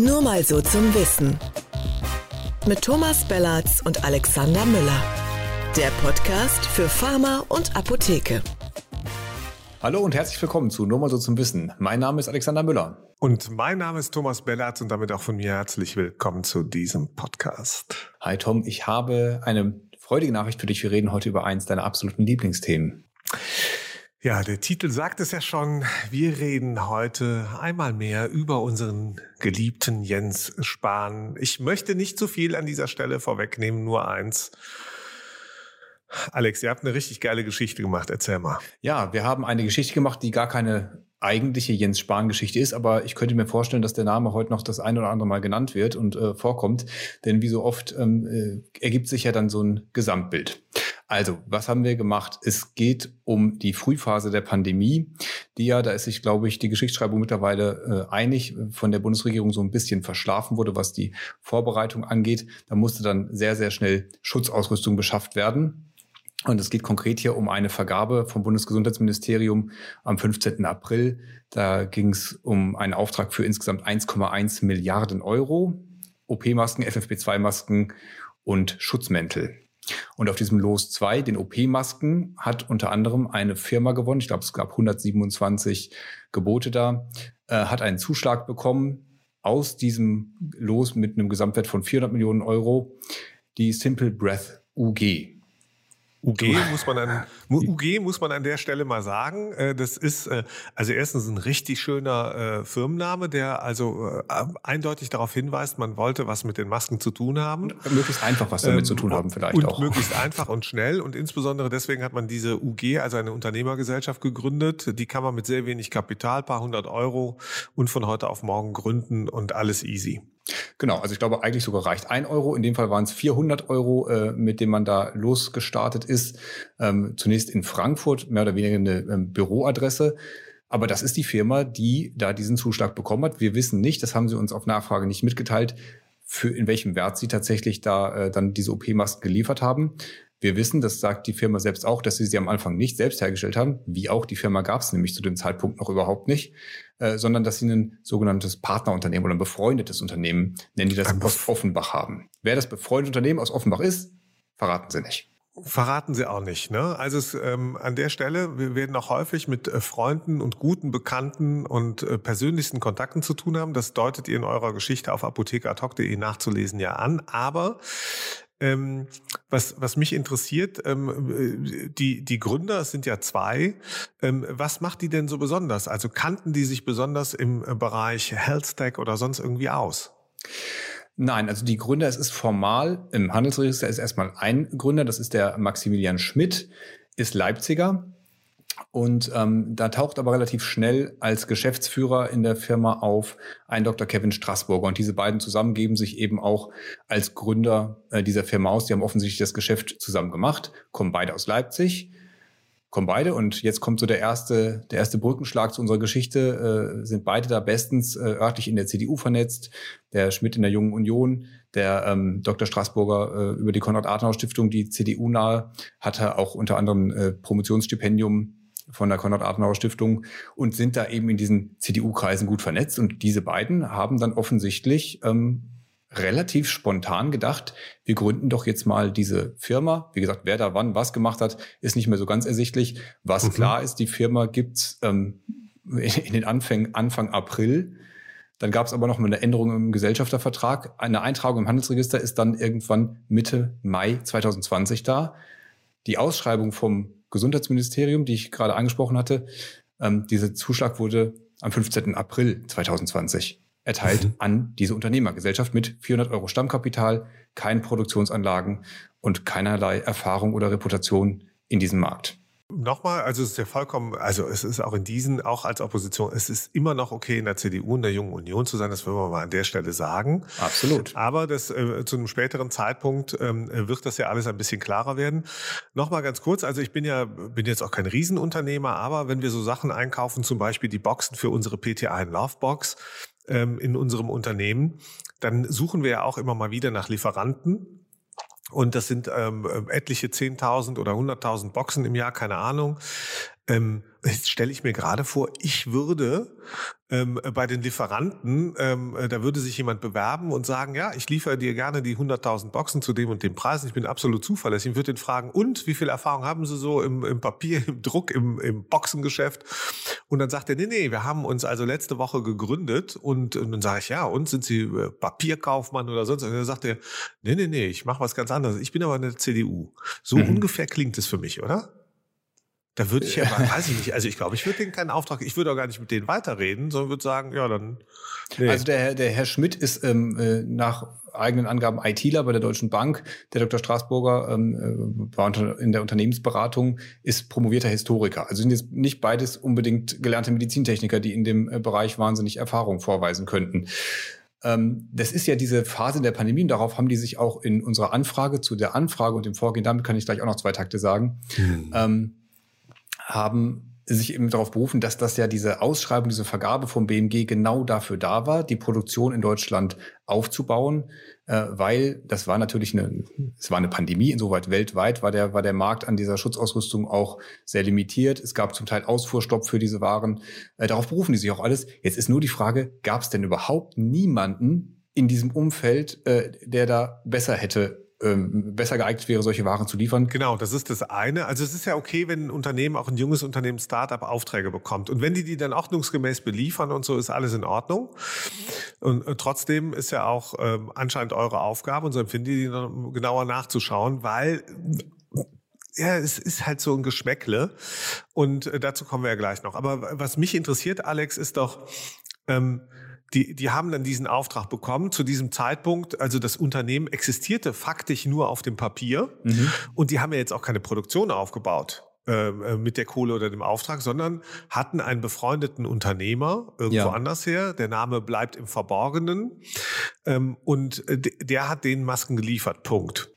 Nur mal so zum Wissen. Mit Thomas Bellatz und Alexander Müller. Der Podcast für Pharma und Apotheke. Hallo und herzlich willkommen zu Nur mal so zum Wissen. Mein Name ist Alexander Müller. Und mein Name ist Thomas Bellatz und damit auch von mir herzlich willkommen zu diesem Podcast. Hi Tom, ich habe eine freudige Nachricht für dich. Wir reden heute über eins deiner absoluten Lieblingsthemen. Ja, der Titel sagt es ja schon. Wir reden heute einmal mehr über unseren geliebten Jens Spahn. Ich möchte nicht zu viel an dieser Stelle vorwegnehmen, nur eins. Alex, ihr habt eine richtig geile Geschichte gemacht. Erzähl mal. Ja, wir haben eine Geschichte gemacht, die gar keine eigentliche Jens Spahn-Geschichte ist, aber ich könnte mir vorstellen, dass der Name heute noch das ein oder andere Mal genannt wird und äh, vorkommt, denn wie so oft ähm, äh, ergibt sich ja dann so ein Gesamtbild. Also, was haben wir gemacht? Es geht um die Frühphase der Pandemie, die ja, da ist sich, glaube ich, die Geschichtsschreibung mittlerweile äh, einig, von der Bundesregierung so ein bisschen verschlafen wurde, was die Vorbereitung angeht. Da musste dann sehr, sehr schnell Schutzausrüstung beschafft werden. Und es geht konkret hier um eine Vergabe vom Bundesgesundheitsministerium am 15. April. Da ging es um einen Auftrag für insgesamt 1,1 Milliarden Euro. OP-Masken, FFP2-Masken und Schutzmäntel. Und auf diesem Los 2, den OP-Masken, hat unter anderem eine Firma gewonnen. Ich glaube, es gab 127 Gebote da, äh, hat einen Zuschlag bekommen aus diesem Los mit einem Gesamtwert von 400 Millionen Euro. Die Simple Breath UG. UG muss man an UG muss man an der Stelle mal sagen. Äh, das ist äh, also erstens ein richtig schöner äh, Firmenname, der also eindeutig darauf hinweist, man wollte was mit den Masken zu tun haben. Möglichst einfach was damit ähm, zu tun haben vielleicht und auch. Möglichst einfach und schnell und insbesondere deswegen hat man diese UG, also eine Unternehmergesellschaft gegründet. Die kann man mit sehr wenig Kapital, paar hundert Euro und von heute auf morgen gründen und alles easy. Genau, also ich glaube eigentlich sogar reicht ein Euro. In dem Fall waren es 400 Euro, äh, mit dem man da losgestartet ist. Ähm, zunächst in Frankfurt, mehr oder weniger eine ähm, Büroadresse. Aber das ist die Firma, die da diesen Zuschlag bekommen hat. Wir wissen nicht, das haben sie uns auf Nachfrage nicht mitgeteilt, für in welchem Wert sie tatsächlich da äh, dann diese OP-Masken geliefert haben. Wir wissen, das sagt die Firma selbst auch, dass sie sie am Anfang nicht selbst hergestellt haben, wie auch die Firma gab es nämlich zu dem Zeitpunkt noch überhaupt nicht, äh, sondern dass sie ein sogenanntes Partnerunternehmen oder ein befreundetes Unternehmen, nennen die das, aus Offenbach haben. Wer das befreundete Unternehmen aus Offenbach ist, verraten sie nicht. Verraten Sie auch nicht. Ne? Also es, ähm, an der Stelle, wir werden auch häufig mit äh, Freunden und guten Bekannten und äh, persönlichsten Kontakten zu tun haben. Das deutet ihr in eurer Geschichte auf apothekertalk.de nachzulesen ja an. Aber ähm, was, was mich interessiert, ähm, die, die Gründer, es sind ja zwei, ähm, was macht die denn so besonders? Also kannten die sich besonders im Bereich Health Tech oder sonst irgendwie aus? Nein, also die Gründer, es ist formal, im Handelsregister ist erstmal ein Gründer, das ist der Maximilian Schmidt, ist Leipziger, und ähm, da taucht aber relativ schnell als Geschäftsführer in der Firma auf ein Dr. Kevin Straßburger. Und diese beiden zusammen geben sich eben auch als Gründer äh, dieser Firma aus. Die haben offensichtlich das Geschäft zusammen gemacht, kommen beide aus Leipzig, kommen beide. Und jetzt kommt so der erste, der erste Brückenschlag zu unserer Geschichte. Äh, sind beide da bestens äh, örtlich in der CDU vernetzt. Der Schmidt in der Jungen Union, der ähm, Dr. Straßburger äh, über die Konrad-Adenauer-Stiftung, die CDU nahe, hatte auch unter anderem äh, Promotionsstipendium von der Konrad-Adenauer-Stiftung und sind da eben in diesen CDU-Kreisen gut vernetzt. Und diese beiden haben dann offensichtlich ähm, relativ spontan gedacht, wir gründen doch jetzt mal diese Firma. Wie gesagt, wer da wann was gemacht hat, ist nicht mehr so ganz ersichtlich. Was mhm. klar ist, die Firma gibt's ähm, in den Anfängen Anfang April. Dann gab es aber noch mal eine Änderung im Gesellschaftervertrag. Eine Eintragung im Handelsregister ist dann irgendwann Mitte Mai 2020 da. Die Ausschreibung vom Gesundheitsministerium, die ich gerade angesprochen hatte. Ähm, dieser Zuschlag wurde am 15. April 2020 erteilt mhm. an diese Unternehmergesellschaft mit 400 Euro Stammkapital, keinen Produktionsanlagen und keinerlei Erfahrung oder Reputation in diesem Markt. Nochmal, also es ist ja vollkommen, also es ist auch in diesen, auch als Opposition, es ist immer noch okay, in der CDU und der Jungen Union zu sein, das wollen wir mal an der Stelle sagen. Absolut. Aber das äh, zu einem späteren Zeitpunkt ähm, wird das ja alles ein bisschen klarer werden. Nochmal ganz kurz, also ich bin ja, bin jetzt auch kein Riesenunternehmer, aber wenn wir so Sachen einkaufen, zum Beispiel die Boxen für unsere PTA in Lovebox ähm, in unserem Unternehmen, dann suchen wir ja auch immer mal wieder nach Lieferanten und das sind ähm, etliche 10.000 oder 100.000 Boxen im Jahr, keine Ahnung. Ähm, jetzt stelle ich mir gerade vor, ich würde ähm, bei den Lieferanten, ähm, äh, da würde sich jemand bewerben und sagen, ja, ich liefere dir gerne die 100.000 Boxen zu dem und dem Preis. Ich bin absolut zuverlässig. Ich würde ihn fragen, und wie viel Erfahrung haben Sie so im, im Papier, im Druck, im, im Boxengeschäft? Und dann sagt er, nee, nee, wir haben uns also letzte Woche gegründet und, und dann sage ich, ja, und sind Sie äh, Papierkaufmann oder sonst? Und dann sagt er, nee, nee, nee, ich mache was ganz anderes. Ich bin aber in der CDU. So mhm. ungefähr klingt es für mich, oder? Da würde ich ja, weiß ich nicht, also ich glaube, ich würde denen keinen Auftrag, ich würde auch gar nicht mit denen weiterreden, sondern würde sagen, ja, dann. Nee. Also der, der Herr Schmidt ist ähm, äh, nach eigenen Angaben ITler bei der Deutschen Bank. Der Dr. Straßburger ähm, äh, war unter, in der Unternehmensberatung, ist promovierter Historiker. Also sind jetzt nicht beides unbedingt gelernte Medizintechniker, die in dem äh, Bereich wahnsinnig Erfahrung vorweisen könnten. Ähm, das ist ja diese Phase der Pandemie und darauf haben die sich auch in unserer Anfrage zu der Anfrage und dem Vorgehen, damit kann ich gleich auch noch zwei Takte sagen, hm. Haben sich eben darauf berufen, dass das ja diese Ausschreibung, diese Vergabe vom BMG genau dafür da war, die Produktion in Deutschland aufzubauen, äh, weil das war natürlich eine, es war eine Pandemie, insoweit weltweit war der, war der Markt an dieser Schutzausrüstung auch sehr limitiert. Es gab zum Teil Ausfuhrstopp für diese Waren. Äh, darauf berufen die sich auch alles. Jetzt ist nur die Frage, gab es denn überhaupt niemanden in diesem Umfeld, äh, der da besser hätte ähm, besser geeignet wäre, solche Waren zu liefern. Genau, das ist das eine. Also es ist ja okay, wenn ein Unternehmen, auch ein junges Unternehmen, Startup Aufträge bekommt. Und wenn die die dann ordnungsgemäß beliefern und so, ist alles in Ordnung. Und äh, trotzdem ist ja auch ähm, anscheinend eure Aufgabe, und so empfinde ich die noch genauer nachzuschauen, weil ja, es ist halt so ein Geschmäckle. Und äh, dazu kommen wir ja gleich noch. Aber was mich interessiert, Alex, ist doch, ähm, die, die haben dann diesen Auftrag bekommen. Zu diesem Zeitpunkt, also das Unternehmen existierte faktisch nur auf dem Papier mhm. und die haben ja jetzt auch keine Produktion aufgebaut ähm, äh, mit der Kohle oder dem Auftrag, sondern hatten einen befreundeten Unternehmer irgendwo ja. anders her. Der Name bleibt im Verborgenen ähm, und äh, der hat den Masken geliefert. Punkt.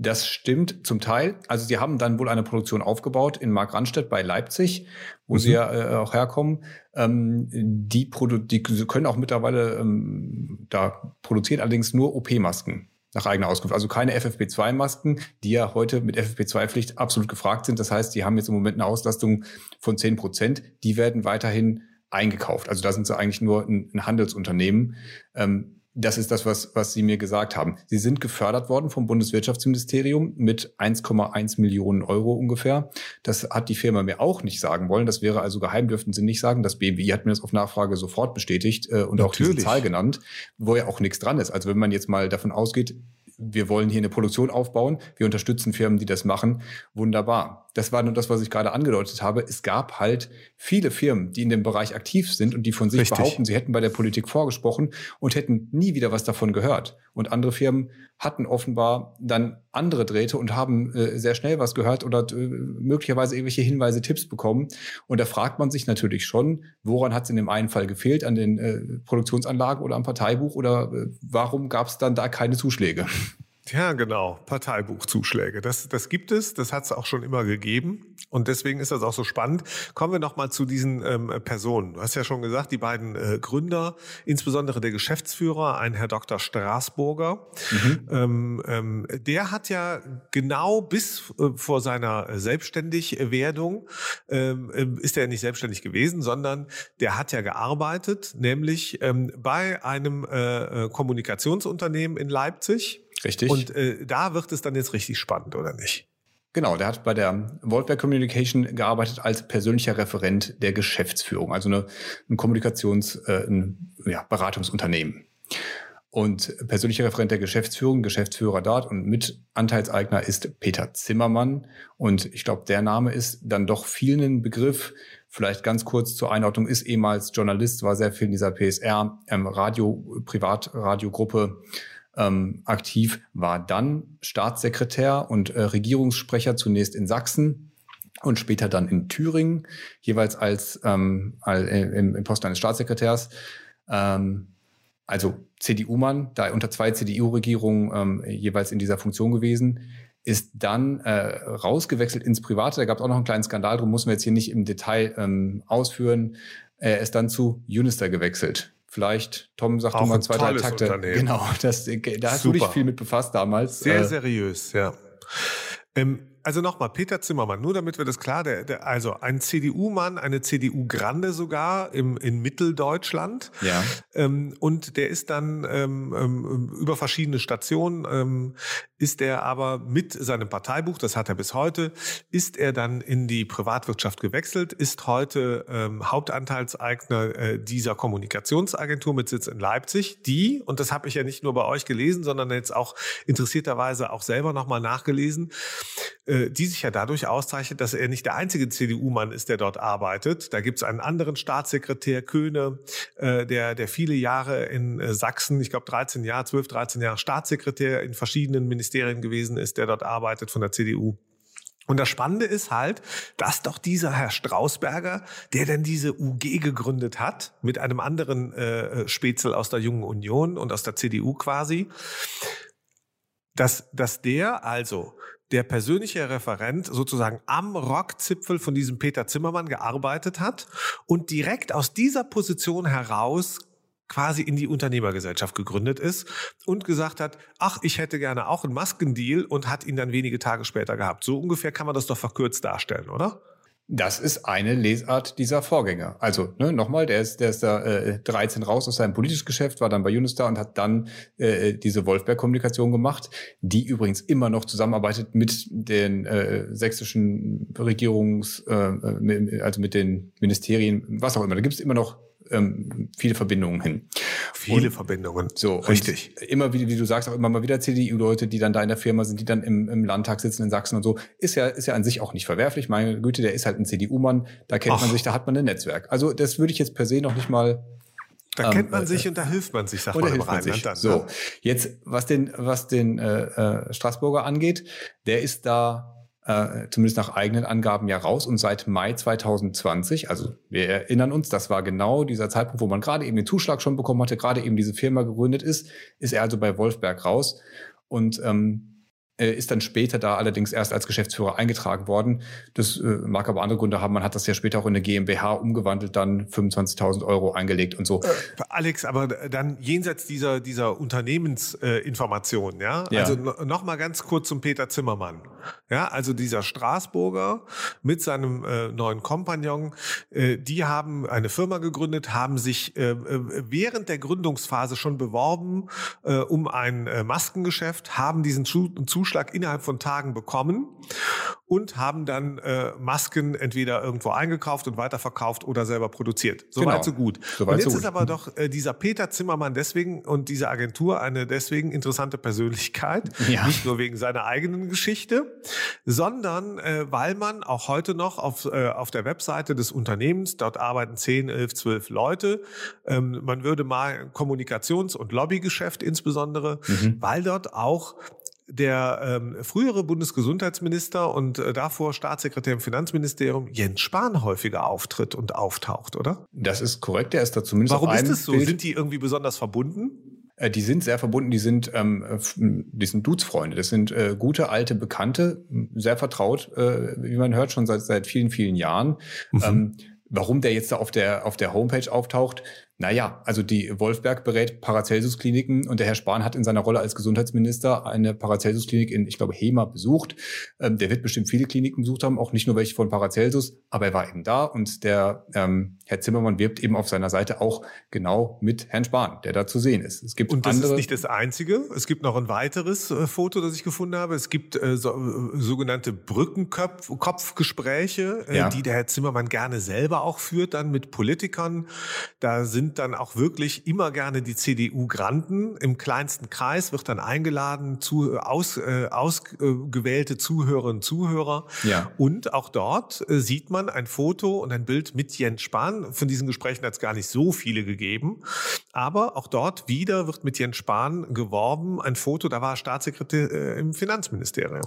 Das stimmt zum Teil. Also sie haben dann wohl eine Produktion aufgebaut in Markranstädt bei Leipzig, wo mhm. sie ja äh, auch herkommen. Ähm, die, Produ die können auch mittlerweile ähm, da produzieren allerdings nur OP-Masken nach eigener Auskunft. Also keine FFP2-Masken, die ja heute mit FFP2-Pflicht absolut gefragt sind. Das heißt, die haben jetzt im Moment eine Auslastung von 10 Prozent. Die werden weiterhin eingekauft. Also da sind sie eigentlich nur ein, ein Handelsunternehmen. Ähm, das ist das, was, was Sie mir gesagt haben. Sie sind gefördert worden vom Bundeswirtschaftsministerium mit 1,1 Millionen Euro ungefähr. Das hat die Firma mir auch nicht sagen wollen. Das wäre also geheim, dürften Sie nicht sagen. Das BMWI hat mir das auf Nachfrage sofort bestätigt äh, und Natürlich. auch diese Zahl genannt, wo ja auch nichts dran ist. Also wenn man jetzt mal davon ausgeht, wir wollen hier eine Produktion aufbauen, wir unterstützen Firmen, die das machen, wunderbar. Das war nur das, was ich gerade angedeutet habe. Es gab halt viele Firmen, die in dem Bereich aktiv sind und die von sich Richtig. behaupten, sie hätten bei der Politik vorgesprochen und hätten nie wieder was davon gehört. Und andere Firmen hatten offenbar dann andere Drähte und haben äh, sehr schnell was gehört oder äh, möglicherweise irgendwelche Hinweise, Tipps bekommen. Und da fragt man sich natürlich schon, woran hat es in dem einen Fall gefehlt, an den äh, Produktionsanlagen oder am Parteibuch oder äh, warum gab es dann da keine Zuschläge? Ja, genau. Parteibuchzuschläge. Das, das gibt es. Das hat es auch schon immer gegeben. Und deswegen ist das auch so spannend. Kommen wir nochmal zu diesen ähm, Personen. Du hast ja schon gesagt, die beiden äh, Gründer, insbesondere der Geschäftsführer, ein Herr Dr. Straßburger, mhm. ähm, ähm, der hat ja genau bis äh, vor seiner Selbstständigwerdung, ähm, äh, ist er nicht selbstständig gewesen, sondern der hat ja gearbeitet, nämlich ähm, bei einem äh, äh Kommunikationsunternehmen in Leipzig Richtig. Und äh, da wird es dann jetzt richtig spannend, oder nicht? Genau, der hat bei der Voltberg Communication gearbeitet als persönlicher Referent der Geschäftsführung, also eine, ein Kommunikations-, äh, ein ja, Beratungsunternehmen. Und persönlicher Referent der Geschäftsführung, Geschäftsführer dort und Mitanteilseigner ist Peter Zimmermann. Und ich glaube, der Name ist dann doch vielen ein Begriff. Vielleicht ganz kurz zur Einordnung, ist ehemals Journalist, war sehr viel in dieser PSR, ähm, Radio, Privatradiogruppe ähm, aktiv, war dann Staatssekretär und äh, Regierungssprecher zunächst in Sachsen und später dann in Thüringen, jeweils als, ähm, äh, im, im Posten eines Staatssekretärs. Ähm, also CDU-Mann, da unter zwei CDU-Regierungen ähm, jeweils in dieser Funktion gewesen, ist dann äh, rausgewechselt ins Private. Da gab es auch noch einen kleinen Skandal, darum muss man jetzt hier nicht im Detail ähm, ausführen. Er ist dann zu Unister gewechselt. Vielleicht, Tom, sag Auch mal zwei, drei Takte. Genau, das, da hast Super. du dich viel mit befasst damals. Sehr äh, seriös, ja. Ähm, also nochmal, Peter Zimmermann, nur damit wir das klar, der, der, also ein CDU-Mann, eine CDU-Grande sogar im, in Mitteldeutschland. Ja. Ähm, und der ist dann ähm, ähm, über verschiedene Stationen, ähm, ist er aber mit seinem Parteibuch, das hat er bis heute, ist er dann in die Privatwirtschaft gewechselt, ist heute ähm, Hauptanteilseigner äh, dieser Kommunikationsagentur mit Sitz in Leipzig, die, und das habe ich ja nicht nur bei euch gelesen, sondern jetzt auch interessierterweise auch selber nochmal nachgelesen, äh, die sich ja dadurch auszeichnet, dass er nicht der einzige CDU-Mann ist, der dort arbeitet. Da gibt es einen anderen Staatssekretär, Köhne, äh, der, der viele Jahre in äh, Sachsen, ich glaube 13 Jahre, 12, 13 Jahre Staatssekretär in verschiedenen Ministerien gewesen ist, der dort arbeitet von der CDU. Und das Spannende ist halt, dass doch dieser Herr Strausberger, der denn diese UG gegründet hat, mit einem anderen äh, Spätzel aus der Jungen Union und aus der CDU quasi, dass, dass der also der persönliche Referent sozusagen am Rockzipfel von diesem Peter Zimmermann gearbeitet hat und direkt aus dieser Position heraus quasi in die Unternehmergesellschaft gegründet ist und gesagt hat, ach, ich hätte gerne auch einen Maskendeal und hat ihn dann wenige Tage später gehabt. So ungefähr kann man das doch verkürzt darstellen, oder? Das ist eine Lesart dieser Vorgänger. Also ne, nochmal, der ist, der ist da äh, 13 raus aus seinem politischen Geschäft, war dann bei Unistar und hat dann äh, diese Wolfberg-Kommunikation gemacht, die übrigens immer noch zusammenarbeitet mit den äh, sächsischen Regierungs, äh, äh also mit den Ministerien, was auch immer. Da gibt es immer noch ähm, viele Verbindungen hin. Viele und, Verbindungen. So, richtig. Immer wie, wie du sagst, auch immer mal wieder CDU-Leute, die dann da in der Firma sind, die dann im, im Landtag sitzen in Sachsen und so, ist ja, ist ja an sich auch nicht verwerflich. Meine Güte, der ist halt ein CDU-Mann, da kennt Ach. man sich, da hat man ein Netzwerk. Also das würde ich jetzt per se noch nicht mal da ähm, kennt man sich äh, und da hilft man sich, sagt man im Rheinland dann. So, ne? jetzt was den was den äh, äh, Straßburger angeht, der ist da äh, zumindest nach eigenen Angaben ja raus. Und seit Mai 2020, also wir erinnern uns, das war genau dieser Zeitpunkt, wo man gerade eben den Zuschlag schon bekommen hatte, gerade eben diese Firma gegründet ist, ist er also bei Wolfberg raus. Und ähm, äh, ist dann später da allerdings erst als Geschäftsführer eingetragen worden. Das äh, mag aber andere Gründe haben. Man hat das ja später auch in eine GmbH umgewandelt, dann 25.000 Euro eingelegt und so. Äh, Alex, aber dann jenseits dieser, dieser Unternehmensinformation, ja? ja? Also noch mal ganz kurz zum Peter Zimmermann. Ja, also dieser Straßburger mit seinem äh, neuen Kompagnon, äh, die haben eine Firma gegründet, haben sich äh, während der Gründungsphase schon beworben äh, um ein äh, Maskengeschäft, haben diesen Zuschlag Zuschlag innerhalb von Tagen bekommen und haben dann äh, Masken entweder irgendwo eingekauft und weiterverkauft oder selber produziert. Soweit genau. so gut. Soweit und jetzt so ist aber doch äh, dieser Peter Zimmermann deswegen und diese Agentur eine deswegen interessante Persönlichkeit, ja. nicht nur wegen seiner eigenen Geschichte, sondern äh, weil man auch heute noch auf, äh, auf der Webseite des Unternehmens, dort arbeiten 10, 11, 12 Leute, ähm, man würde mal Kommunikations- und Lobbygeschäft insbesondere, mhm. weil dort auch der ähm, frühere Bundesgesundheitsminister und äh, davor Staatssekretär im Finanzministerium Jens Spahn häufiger auftritt und auftaucht, oder? Das ist korrekt, der ist da zumindest Warum ist das so? Bild. Sind die irgendwie besonders verbunden? Äh, die sind sehr verbunden, die sind, ähm, die sind Dudes-Freunde, das sind äh, gute alte Bekannte, sehr vertraut, äh, wie man hört, schon seit, seit vielen, vielen Jahren. Mhm. Ähm, warum der jetzt da auf der, auf der Homepage auftaucht, naja, also die Wolfberg berät Paracelsus-Kliniken und der Herr Spahn hat in seiner Rolle als Gesundheitsminister eine Paracelsus-Klinik in, ich glaube, Hema besucht. Ähm, der wird bestimmt viele Kliniken besucht haben, auch nicht nur welche von Paracelsus, aber er war eben da und der ähm, Herr Zimmermann wirbt eben auf seiner Seite auch genau mit Herrn Spahn, der da zu sehen ist. Es gibt und das andere ist nicht das Einzige. Es gibt noch ein weiteres äh, Foto, das ich gefunden habe. Es gibt äh, so, äh, sogenannte Brückenkopfgespräche, äh, ja. die der Herr Zimmermann gerne selber auch führt, dann mit Politikern. Da sind sind dann auch wirklich immer gerne die CDU-Granten. Im kleinsten Kreis wird dann eingeladen, zu, aus, äh, ausgewählte Zuhörerinnen und Zuhörer. Ja. Und auch dort äh, sieht man ein Foto und ein Bild mit Jens Spahn. Von diesen Gesprächen hat es gar nicht so viele gegeben. Aber auch dort wieder wird mit Jens Spahn geworben. Ein Foto, da war er Staatssekretär äh, im Finanzministerium.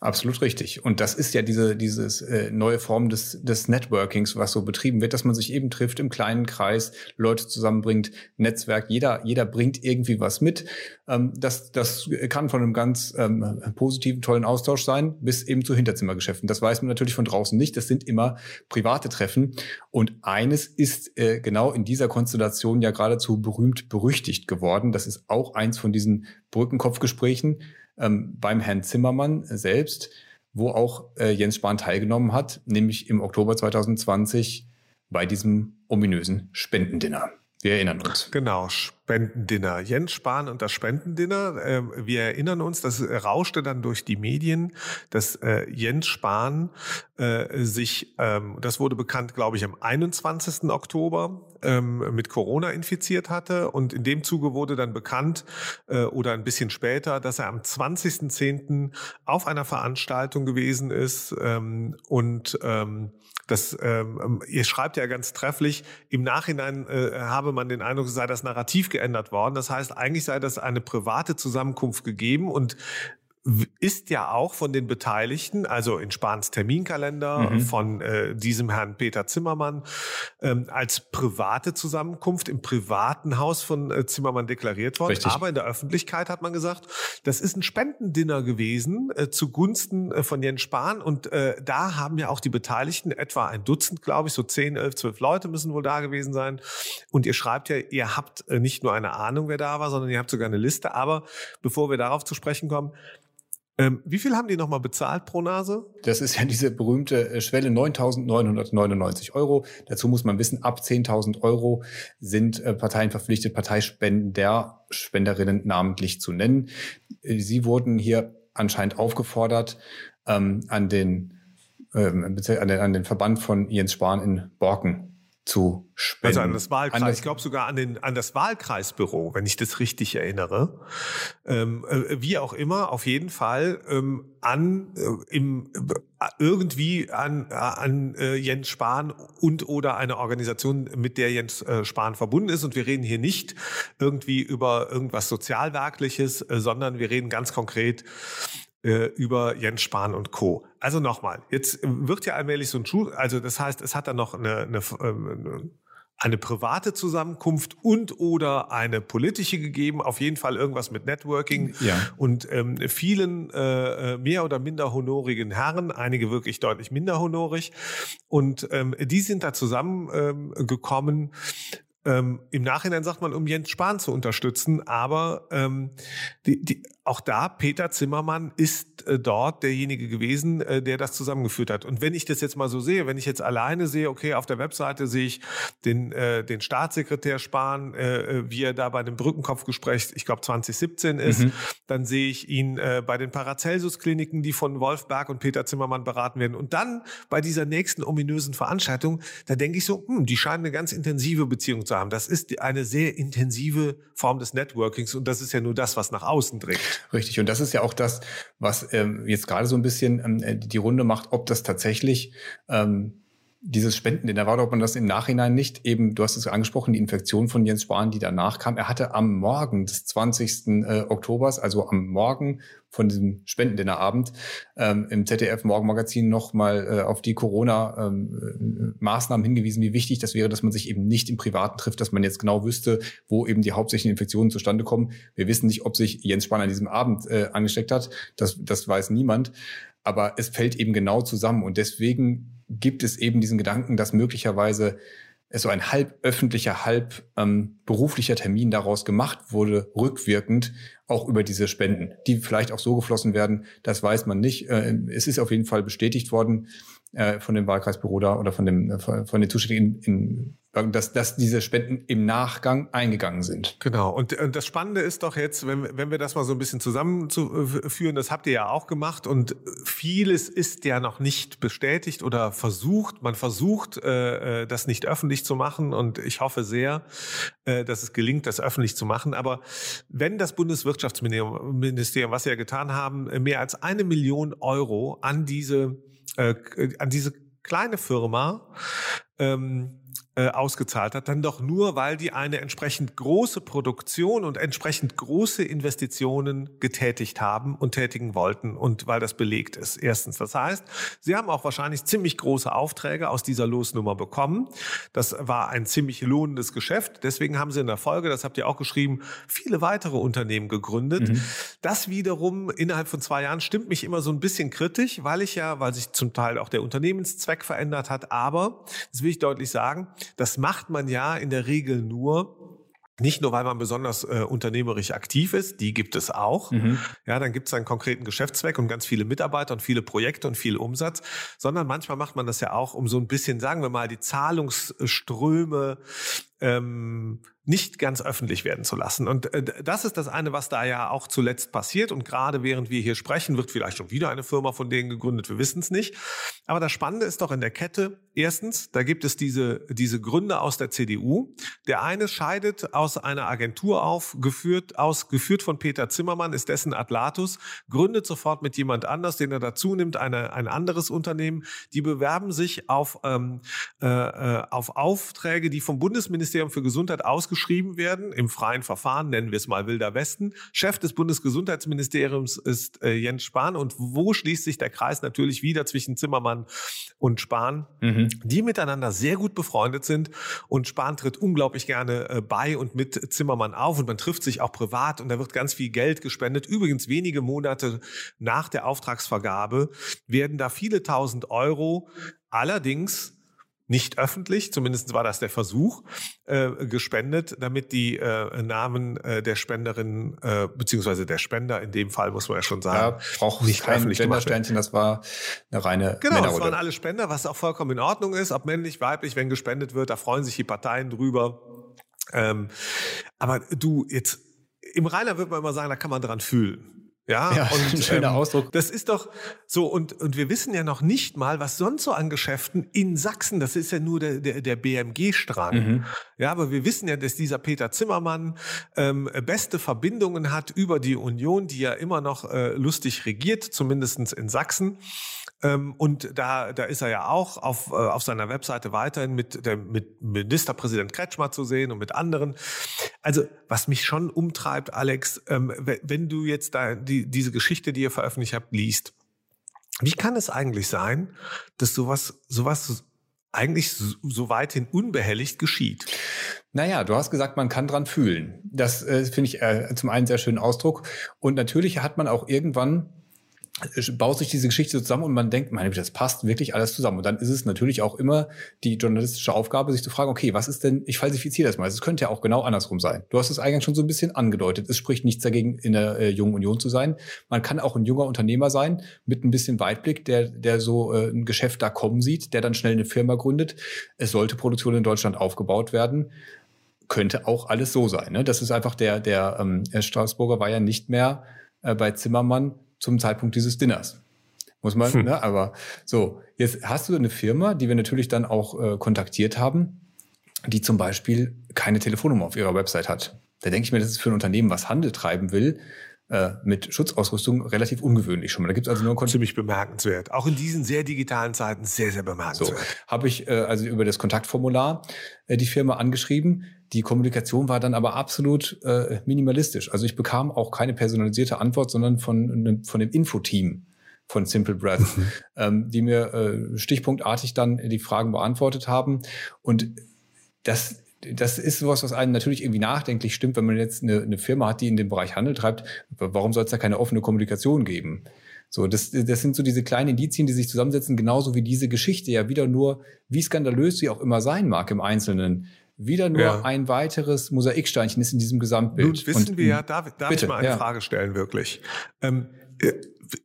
Absolut richtig. Und das ist ja diese dieses äh, neue Form des, des Networkings, was so betrieben wird, dass man sich eben trifft im kleinen Kreis, Leute Leute zusammenbringt, Netzwerk, jeder, jeder bringt irgendwie was mit. Ähm, das, das kann von einem ganz ähm, positiven, tollen Austausch sein, bis eben zu Hinterzimmergeschäften. Das weiß man natürlich von draußen nicht. Das sind immer private Treffen. Und eines ist äh, genau in dieser Konstellation ja geradezu berühmt berüchtigt geworden. Das ist auch eins von diesen Brückenkopfgesprächen ähm, beim Herrn Zimmermann selbst wo auch äh, Jens Spahn teilgenommen hat, nämlich im Oktober 2020 bei diesem ominösen Spendendinner. Wir erinnern uns. Genau, Spendendinner. Jens Spahn und das Spendendinner. Äh, wir erinnern uns, das rauschte dann durch die Medien, dass äh, Jens Spahn äh, sich, ähm, das wurde bekannt, glaube ich, am 21. Oktober ähm, mit Corona infiziert hatte. Und in dem Zuge wurde dann bekannt, äh, oder ein bisschen später, dass er am 20.10. auf einer Veranstaltung gewesen ist ähm, und ähm, das, ähm, ihr schreibt ja ganz trefflich, im Nachhinein äh, habe man den Eindruck, sei das Narrativ geändert worden. Das heißt, eigentlich sei das eine private Zusammenkunft gegeben und ist ja auch von den Beteiligten, also in Spahns Terminkalender mhm. von äh, diesem Herrn Peter Zimmermann, ähm, als private Zusammenkunft im privaten Haus von äh, Zimmermann deklariert worden. Richtig. Aber in der Öffentlichkeit hat man gesagt, das ist ein Spendendinner gewesen äh, zugunsten äh, von Jens Spahn. Und äh, da haben ja auch die Beteiligten, etwa ein Dutzend, glaube ich, so zehn, elf, zwölf Leute müssen wohl da gewesen sein. Und ihr schreibt ja, ihr habt äh, nicht nur eine Ahnung, wer da war, sondern ihr habt sogar eine Liste. Aber bevor wir darauf zu sprechen kommen, ähm, wie viel haben die nochmal bezahlt pro Nase? Das ist ja diese berühmte äh, Schwelle 9.999 Euro. Dazu muss man wissen, ab 10.000 Euro sind äh, Parteien verpflichtet, Parteispender, Spenderinnen namentlich zu nennen. Äh, sie wurden hier anscheinend aufgefordert, ähm, an, den, ähm, an, den, an den Verband von Jens Spahn in Borken zu spenden. Also an das Wahlkreis, an das, ich glaube sogar an, den, an das Wahlkreisbüro, wenn ich das richtig erinnere. Ähm, äh, wie auch immer, auf jeden Fall ähm, an äh, im, äh, irgendwie an, äh, an äh, Jens Spahn und oder eine Organisation, mit der Jens äh, Spahn verbunden ist. Und wir reden hier nicht irgendwie über irgendwas Sozialwerkliches, sondern wir reden ganz konkret äh, über Jens Spahn und Co. Also nochmal, jetzt wird ja allmählich so ein Schuh, also das heißt, es hat dann noch eine, eine, ähm, eine private Zusammenkunft und oder eine politische gegeben, auf jeden Fall irgendwas mit Networking ja. und ähm, vielen äh, äh mehr oder minder honorigen Herren, einige wirklich deutlich minder honorig und ähm, die sind da zusammengekommen. Ähm, ähm, Im Nachhinein sagt man, um Jens Spahn zu unterstützen, aber ähm, die, die, auch da, Peter Zimmermann ist äh, dort derjenige gewesen, äh, der das zusammengeführt hat. Und wenn ich das jetzt mal so sehe, wenn ich jetzt alleine sehe, okay, auf der Webseite sehe ich den, äh, den Staatssekretär Spahn, äh, äh wie er da bei dem Brückenkopfgespräch, ich glaube 2017 ist, mhm. dann sehe ich ihn äh, bei den Paracelsus-Kliniken, die von Wolfberg und Peter Zimmermann beraten werden. Und dann bei dieser nächsten ominösen Veranstaltung, da denke ich so, hm, die scheinen eine ganz intensive Beziehung zu haben. Das ist eine sehr intensive Form des Networkings und das ist ja nur das, was nach außen dringt. Richtig. Und das ist ja auch das, was ähm, jetzt gerade so ein bisschen ähm, äh, die Runde macht, ob das tatsächlich ähm, dieses Spenden, denn da war, ob man das im Nachhinein nicht eben, du hast es angesprochen, die Infektion von Jens Spahn, die danach kam. Er hatte am Morgen des 20. Äh, Oktobers, also am Morgen von diesem Spendendinnerabend ähm, im ZDF Morgenmagazin nochmal äh, auf die Corona-Maßnahmen ähm, hingewiesen, wie wichtig das wäre, dass man sich eben nicht im Privaten trifft, dass man jetzt genau wüsste, wo eben die hauptsächlichen Infektionen zustande kommen. Wir wissen nicht, ob sich Jens Spahn an diesem Abend äh, angesteckt hat. Das, das weiß niemand. Aber es fällt eben genau zusammen. Und deswegen gibt es eben diesen Gedanken, dass möglicherweise es so ein halb öffentlicher, halb ähm, beruflicher Termin daraus gemacht wurde, rückwirkend, auch über diese Spenden, die vielleicht auch so geflossen werden, das weiß man nicht. Äh, es ist auf jeden Fall bestätigt worden äh, von dem Wahlkreisbüro da oder von dem äh, von den Zuständigen in, in dass, dass diese Spenden im Nachgang eingegangen sind. Genau. Und, und das Spannende ist doch jetzt, wenn, wenn wir das mal so ein bisschen zusammenzuführen, das habt ihr ja auch gemacht und vieles ist ja noch nicht bestätigt oder versucht. Man versucht, äh, äh, das nicht öffentlich zu machen und ich hoffe sehr, äh, dass es gelingt, das öffentlich zu machen. Aber wenn das Bundeswirtschaftsministerium, was sie ja getan haben, mehr als eine Million Euro an diese, äh, an diese kleine Firma ähm, äh, ausgezahlt hat, dann doch nur, weil die eine entsprechend große Produktion und entsprechend große Investitionen getätigt haben und tätigen wollten und weil das belegt ist. Erstens. Das heißt, sie haben auch wahrscheinlich ziemlich große Aufträge aus dieser Losnummer bekommen. Das war ein ziemlich lohnendes Geschäft. Deswegen haben sie in der Folge, das habt ihr auch geschrieben, viele weitere Unternehmen gegründet. Mhm. Das wiederum innerhalb von zwei Jahren stimmt mich immer so ein bisschen kritisch, weil ich ja, weil sich zum Teil auch der Unternehmenszweck verändert hat. Aber, das will ich deutlich sagen, das macht man ja in der Regel nur, Nicht nur, weil man besonders äh, unternehmerisch aktiv ist, die gibt es auch. Mhm. Ja, dann gibt es einen konkreten Geschäftszweck und ganz viele Mitarbeiter und viele Projekte und viel Umsatz, sondern manchmal macht man das ja auch, um so ein bisschen, sagen wir mal, die Zahlungsströme ähm, nicht ganz öffentlich werden zu lassen. Und äh, das ist das eine, was da ja auch zuletzt passiert. Und gerade während wir hier sprechen, wird vielleicht schon wieder eine Firma von denen gegründet. Wir wissen es nicht. Aber das Spannende ist doch in der Kette, erstens, da gibt es diese, diese Gründe aus der CDU. Der eine scheidet aus einer Agentur auf, geführt, aus, geführt von Peter Zimmermann, ist dessen Atlatus, gründet sofort mit jemand anders, den er dazu nimmt, eine, ein anderes Unternehmen. Die bewerben sich auf, ähm, äh, äh auf Aufträge, die vom Bundesministerium für Gesundheit ausgeschrieben werden, im freien Verfahren, nennen wir es mal Wilder Westen. Chef des Bundesgesundheitsministeriums ist äh, Jens Spahn. Und wo schließt sich der Kreis natürlich wieder zwischen Zimmermann und Spahn, mhm. Die miteinander sehr gut befreundet sind. Und Spahn tritt unglaublich gerne äh, bei und mit Zimmermann auf und man trifft sich auch privat und da wird ganz viel Geld gespendet. Übrigens wenige Monate nach der Auftragsvergabe werden da viele tausend Euro allerdings nicht öffentlich, zumindest war das der Versuch, äh, gespendet, damit die äh, Namen äh, der Spenderin äh, beziehungsweise der Spender in dem Fall muss man ja schon sagen, ja, braucht nicht kein Spendersternchen, das war eine reine Genau, das waren alle Spender, was auch vollkommen in Ordnung ist, ob männlich, weiblich, wenn gespendet wird, da freuen sich die Parteien drüber. Ähm, aber du jetzt im Rainer würde man immer sagen, da kann man dran fühlen. Ja, ja und, ein schöner ähm, Ausdruck. Das ist doch so, und, und wir wissen ja noch nicht mal, was sonst so an Geschäften in Sachsen, das ist ja nur der, der, der BMG-Strang. Mhm. Ja, aber wir wissen ja, dass dieser Peter Zimmermann ähm, beste Verbindungen hat über die Union, die ja immer noch äh, lustig regiert, zumindestens in Sachsen. Ähm, und da, da ist er ja auch auf, äh, auf seiner Webseite weiterhin mit, der, mit Ministerpräsident Kretschmer zu sehen und mit anderen. Also was mich schon umtreibt, Alex, ähm, wenn du jetzt da die, diese Geschichte, die ihr veröffentlicht habt, liest, wie kann es eigentlich sein, dass sowas, sowas eigentlich so weithin unbehelligt geschieht. Naja, du hast gesagt, man kann dran fühlen. Das äh, finde ich äh, zum einen sehr schönen Ausdruck. Und natürlich hat man auch irgendwann baut sich diese Geschichte zusammen und man denkt, meine, das passt wirklich alles zusammen. Und dann ist es natürlich auch immer die journalistische Aufgabe, sich zu fragen, okay, was ist denn, ich falsifiziere das mal. Es könnte ja auch genau andersrum sein. Du hast es eigentlich schon so ein bisschen angedeutet. Es spricht nichts dagegen, in der äh, jungen Union zu sein. Man kann auch ein junger Unternehmer sein, mit ein bisschen Weitblick, der, der so äh, ein Geschäft da kommen sieht, der dann schnell eine Firma gründet. Es sollte Produktion in Deutschland aufgebaut werden könnte auch alles so sein. Ne? Das ist einfach der, der ähm, Straßburger war ja nicht mehr äh, bei Zimmermann zum Zeitpunkt dieses Dinners. Muss man, hm. ne? Aber so, jetzt hast du eine Firma, die wir natürlich dann auch äh, kontaktiert haben, die zum Beispiel keine Telefonnummer auf ihrer Website hat. Da denke ich mir, das ist für ein Unternehmen, was Handel treiben will, äh, mit Schutzausrüstung relativ ungewöhnlich schon mal. Da gibt es also nur ziemlich bemerkenswert. Auch in diesen sehr digitalen Zeiten sehr sehr bemerkenswert. So habe ich äh, also über das Kontaktformular äh, die Firma angeschrieben. Die Kommunikation war dann aber absolut äh, minimalistisch. Also ich bekam auch keine personalisierte Antwort, sondern von von dem Infoteam von Simple Breath, mhm. ähm, die mir äh, stichpunktartig dann die Fragen beantwortet haben und das das ist sowas, was einen natürlich irgendwie nachdenklich stimmt, wenn man jetzt eine, eine Firma hat, die in dem Bereich Handel treibt. Warum soll es da keine offene Kommunikation geben? So, das, das sind so diese kleinen Indizien, die sich zusammensetzen, genauso wie diese Geschichte ja wieder nur, wie skandalös sie auch immer sein mag im Einzelnen, wieder nur ja. ein weiteres Mosaiksteinchen ist in diesem Gesamtbild. Nun wissen Und, wir ja, darf, darf bitte, ich mal eine ja. Frage stellen, wirklich. Ähm, äh,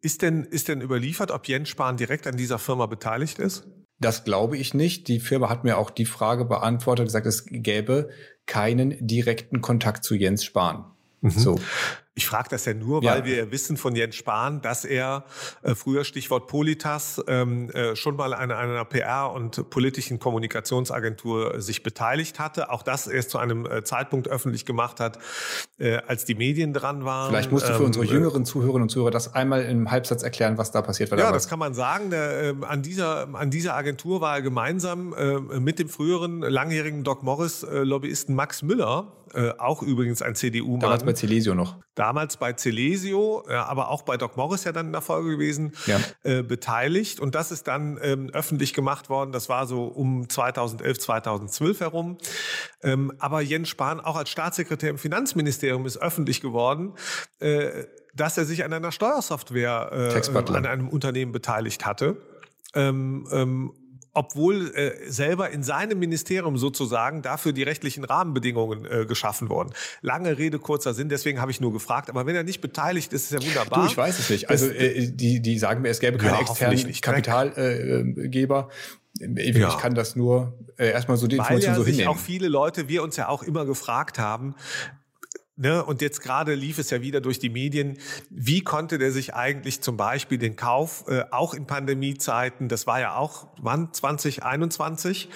ist denn, ist denn überliefert, ob Jens Spahn direkt an dieser Firma beteiligt ist? Das glaube ich nicht. Die Firma hat mir auch die Frage beantwortet, gesagt, es gäbe keinen direkten Kontakt zu Jens Spahn. Mhm. So. Ich frage das ja nur, weil ja. wir wissen von Jens Spahn, dass er äh, früher Stichwort Politas ähm, äh, schon mal an einer PR- und politischen Kommunikationsagentur sich beteiligt hatte. Auch das erst zu einem äh, Zeitpunkt öffentlich gemacht hat, äh, als die Medien dran waren. Vielleicht musst du für ähm, unsere jüngeren Zuhörerinnen und Zuhörer das einmal im Halbsatz erklären, was da passiert war. Ja, das kann man sagen. Der, äh, an, dieser, an dieser Agentur war er gemeinsam äh, mit dem früheren langjährigen Doc Morris äh, Lobbyisten Max Müller, äh, auch übrigens ein CDU-Mann. Damals bei Celesio noch damals bei Celesio, ja, aber auch bei Doc Morris ja dann in der Folge gewesen, ja. äh, beteiligt. Und das ist dann ähm, öffentlich gemacht worden. Das war so um 2011, 2012 herum. Ähm, aber Jens Spahn auch als Staatssekretär im Finanzministerium ist öffentlich geworden. Äh, dass er sich an einer Steuersoftware äh, an einem Unternehmen beteiligt hatte. Ähm, ähm, obwohl äh, selber in seinem Ministerium sozusagen dafür die rechtlichen Rahmenbedingungen äh, geschaffen wurden. Lange Rede, kurzer Sinn, deswegen habe ich nur gefragt. Aber wenn er nicht beteiligt ist, ist er wunderbar. Du, ich weiß es nicht. Also äh, die, die sagen mir, es gäbe keine ja, externen Kapitalgeber. Ich, ja. ich kann das nur äh, erstmal so die Weil Information ja so hinnehmen. auch viele Leute, wir uns ja auch immer gefragt haben, Ne, und jetzt gerade lief es ja wieder durch die Medien. Wie konnte der sich eigentlich zum Beispiel den Kauf, äh, auch in Pandemiezeiten, das war ja auch, wann, 2021,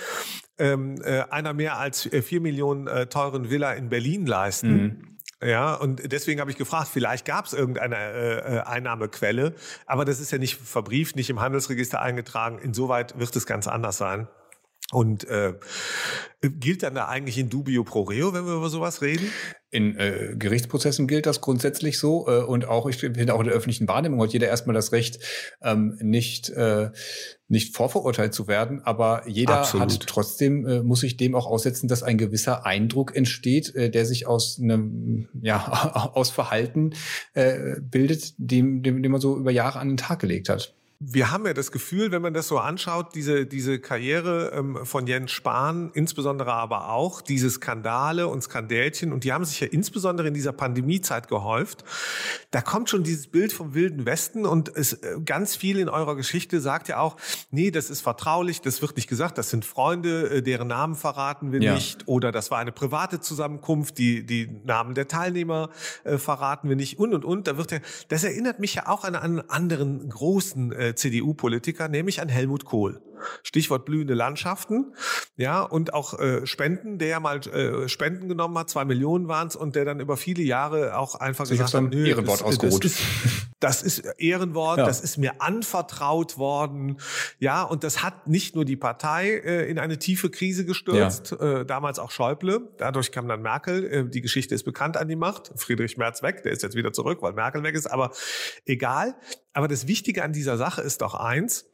ähm, äh, einer mehr als äh, vier Millionen äh, teuren Villa in Berlin leisten? Mhm. Ja, und deswegen habe ich gefragt, vielleicht gab es irgendeine äh, äh, Einnahmequelle, aber das ist ja nicht verbrieft, nicht im Handelsregister eingetragen. Insoweit wird es ganz anders sein. Und äh, gilt dann da eigentlich in dubio pro reo, wenn wir über sowas reden? In äh, Gerichtsprozessen gilt das grundsätzlich so äh, und auch ich finde auch in der öffentlichen Wahrnehmung hat jeder erstmal das Recht, ähm, nicht äh, nicht vorverurteilt zu werden, aber jeder Absolut. hat trotzdem äh, muss sich dem auch aussetzen, dass ein gewisser Eindruck entsteht, äh, der sich aus einem ja aus Verhalten äh, bildet, dem, dem, dem man so über Jahre an den Tag gelegt hat wir haben ja das Gefühl, wenn man das so anschaut, diese, diese Karriere ähm, von Jens Spahn, insbesondere aber auch diese Skandale und Skandälchen, und die haben sich ja insbesondere in dieser Pandemiezeit gehäuft, da kommt schon dieses Bild vom Wilden Westen und es äh, ganz viel in eurer Geschichte sagt ja auch, nee, das ist vertraulich, das wird nicht gesagt, das sind Freunde, äh, deren Namen verraten wir ja. nicht, oder das war eine private Zusammenkunft, die, die Namen der Teilnehmer äh, verraten wir nicht und und und. Da wird ja, das erinnert mich ja auch an einen anderen großen äh, CDU-Politiker, nämlich an Helmut Kohl. Stichwort blühende Landschaften, ja, und auch äh, Spenden, der ja mal äh, Spenden genommen hat, zwei Millionen waren es, und der dann über viele Jahre auch einfach Sie gesagt hat, nö, Ehrenwort ausgeruht. Das ist, das ist Ehrenwort, ja. das ist mir anvertraut worden, ja, und das hat nicht nur die Partei äh, in eine tiefe Krise gestürzt, ja. äh, damals auch Schäuble, dadurch kam dann Merkel, äh, die Geschichte ist bekannt an die Macht, Friedrich Merz weg, der ist jetzt wieder zurück, weil Merkel weg ist, aber egal, aber das Wichtige an dieser Sache ist doch eins,